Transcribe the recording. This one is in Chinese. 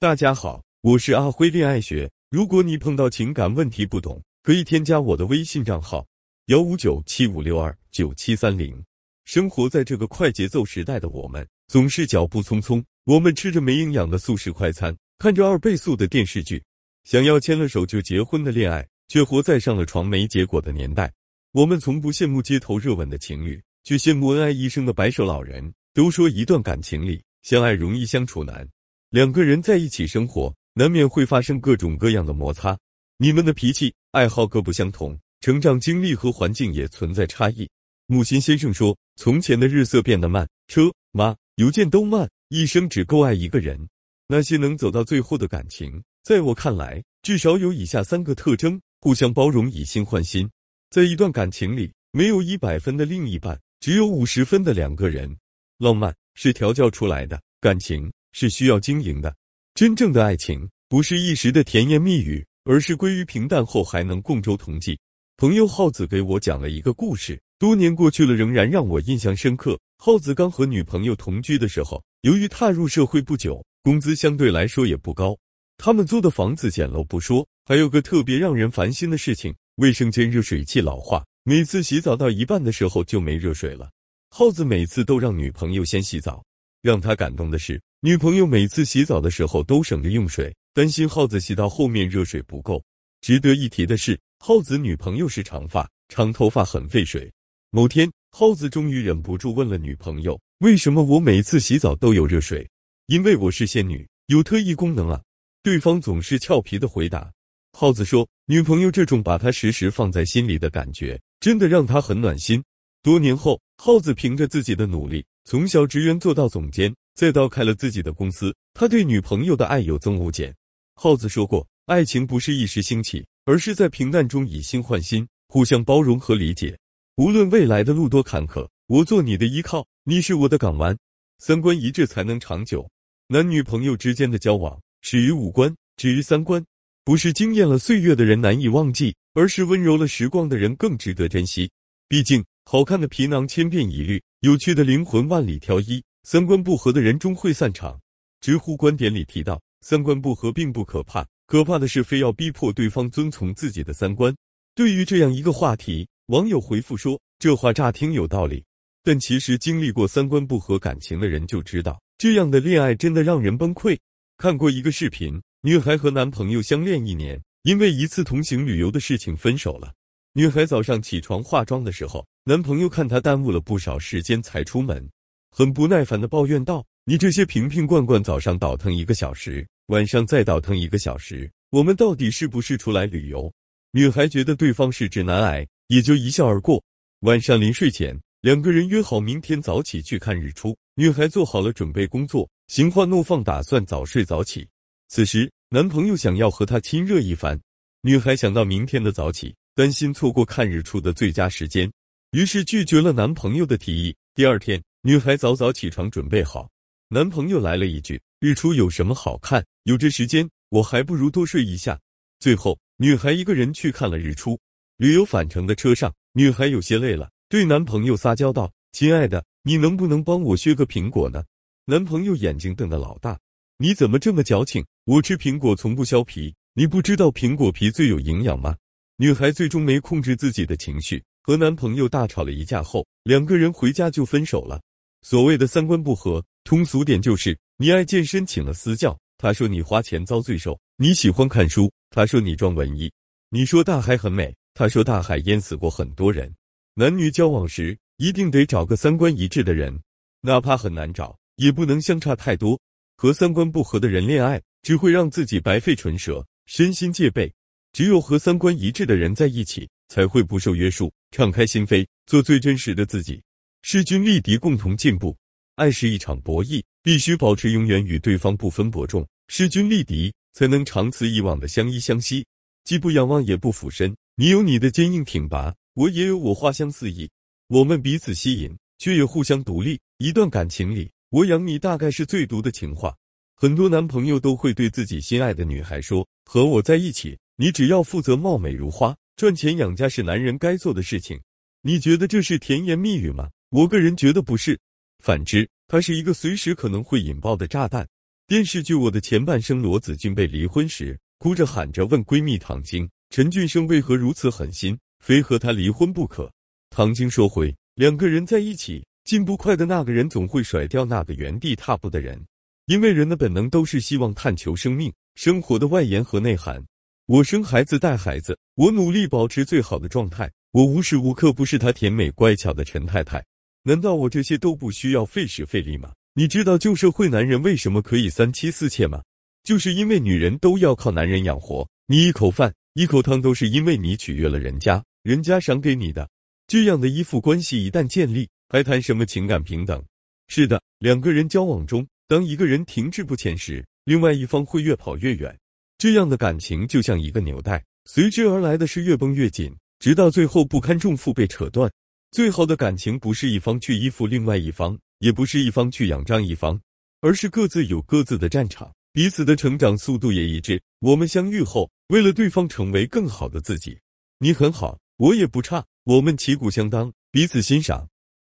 大家好，我是阿辉恋爱学。如果你碰到情感问题不懂，可以添加我的微信账号幺五九七五六二九七三零。生活在这个快节奏时代的我们，总是脚步匆匆。我们吃着没营养的速食快餐，看着二倍速的电视剧，想要牵了手就结婚的恋爱，却活在上了床没结果的年代。我们从不羡慕街头热吻的情侣，却羡慕恩爱一生的白首老人。都说一段感情里，相爱容易相处难。两个人在一起生活，难免会发生各种各样的摩擦。你们的脾气、爱好各不相同，成长经历和环境也存在差异。木心先生说：“从前的日色变得慢，车马邮件都慢，一生只够爱一个人。那些能走到最后的感情，在我看来，至少有以下三个特征：互相包容，以心换心。在一段感情里，没有一百分的另一半，只有五十分的两个人。浪漫是调教出来的，感情。”是需要经营的。真正的爱情不是一时的甜言蜜语，而是归于平淡后还能共舟同济。朋友耗子给我讲了一个故事，多年过去了，仍然让我印象深刻。耗子刚和女朋友同居的时候，由于踏入社会不久，工资相对来说也不高。他们租的房子简陋不说，还有个特别让人烦心的事情：卫生间热水器老化，每次洗澡到一半的时候就没热水了。耗子每次都让女朋友先洗澡，让他感动的是。女朋友每次洗澡的时候都省着用水，担心耗子洗到后面热水不够。值得一提的是，耗子女朋友是长发，长头发很费水。某天，耗子终于忍不住问了女朋友：“为什么我每次洗澡都有热水？”“因为我是仙女，有特异功能啊。”对方总是俏皮的回答。耗子说：“女朋友这种把他时时放在心里的感觉，真的让他很暖心。”多年后，耗子凭着自己的努力，从小职员做到总监。再到开了自己的公司，他对女朋友的爱有增无减。耗子说过，爱情不是一时兴起，而是在平淡中以心换心，互相包容和理解。无论未来的路多坎坷，我做你的依靠，你是我的港湾。三观一致才能长久。男女朋友之间的交往始于五官，止于三观。不是惊艳了岁月的人难以忘记，而是温柔了时光的人更值得珍惜。毕竟，好看的皮囊千篇一律，有趣的灵魂万里挑一。三观不合的人终会散场。知乎观点里提到，三观不合并不可怕，可怕的是非要逼迫对方遵从自己的三观。对于这样一个话题，网友回复说：“这话乍听有道理，但其实经历过三观不合感情的人就知道，这样的恋爱真的让人崩溃。”看过一个视频，女孩和男朋友相恋一年，因为一次同行旅游的事情分手了。女孩早上起床化妆的时候，男朋友看她耽误了不少时间才出门。很不耐烦的抱怨道：“你这些瓶瓶罐罐，早上倒腾一个小时，晚上再倒腾一个小时，我们到底是不是出来旅游？”女孩觉得对方是直男癌，也就一笑而过。晚上临睡前，两个人约好明天早起去看日出。女孩做好了准备工作，心花怒放，打算早睡早起。此时，男朋友想要和她亲热一番。女孩想到明天的早起，担心错过看日出的最佳时间，于是拒绝了男朋友的提议。第二天。女孩早早起床准备好，男朋友来了一句：“日出有什么好看？有这时间，我还不如多睡一下。”最后，女孩一个人去看了日出。旅游返程的车上，女孩有些累了，对男朋友撒娇道：“亲爱的，你能不能帮我削个苹果呢？”男朋友眼睛瞪得老大：“你怎么这么矫情？我吃苹果从不削皮，你不知道苹果皮最有营养吗？”女孩最终没控制自己的情绪，和男朋友大吵了一架后，两个人回家就分手了。所谓的三观不合，通俗点就是你爱健身请了私教，他说你花钱遭罪受；你喜欢看书，他说你装文艺；你说大海很美，他说大海淹死过很多人。男女交往时一定得找个三观一致的人，哪怕很难找，也不能相差太多。和三观不合的人恋爱，只会让自己白费唇舌，身心戒备。只有和三观一致的人在一起，才会不受约束，敞开心扉，做最真实的自己。势均力敌，共同进步。爱是一场博弈，必须保持永远与对方不分伯仲，势均力敌，才能长此以往的相依相惜，既不仰望也不俯身。你有你的坚硬挺拔，我也有我花香四溢。我们彼此吸引，却也互相独立。一段感情里，我养你大概是最毒的情话。很多男朋友都会对自己心爱的女孩说：“和我在一起，你只要负责貌美如花，赚钱养家是男人该做的事情。”你觉得这是甜言蜜语吗？我个人觉得不是，反之，它是一个随时可能会引爆的炸弹。电视剧《我的前半生》，罗子君被离婚时，哭着喊着问闺蜜唐晶：“陈俊生为何如此狠心，非和她离婚不可？”唐晶说：“回两个人在一起，进步快的那个人总会甩掉那个原地踏步的人，因为人的本能都是希望探求生命生活的外延和内涵。我生孩子带孩子，我努力保持最好的状态，我无时无刻不是她甜美乖巧的陈太太。难道我这些都不需要费时费力吗？”你知道旧社会男人为什么可以三妻四妾吗？就是因为女人都要靠男人养活，你一口饭一口汤都是因为你取悦了人家，人家赏给你的。这样的依附关系一旦建立，还谈什么情感平等？是的，两个人交往中，当一个人停滞不前时，另外一方会越跑越远。这样的感情就像一个纽带，随之而来的是越绷越紧，直到最后不堪重负被扯断。最好的感情不是一方去依附另外一方。也不是一方去仰仗一方，而是各自有各自的战场，彼此的成长速度也一致。我们相遇后，为了对方成为更好的自己，你很好，我也不差，我们旗鼓相当，彼此欣赏。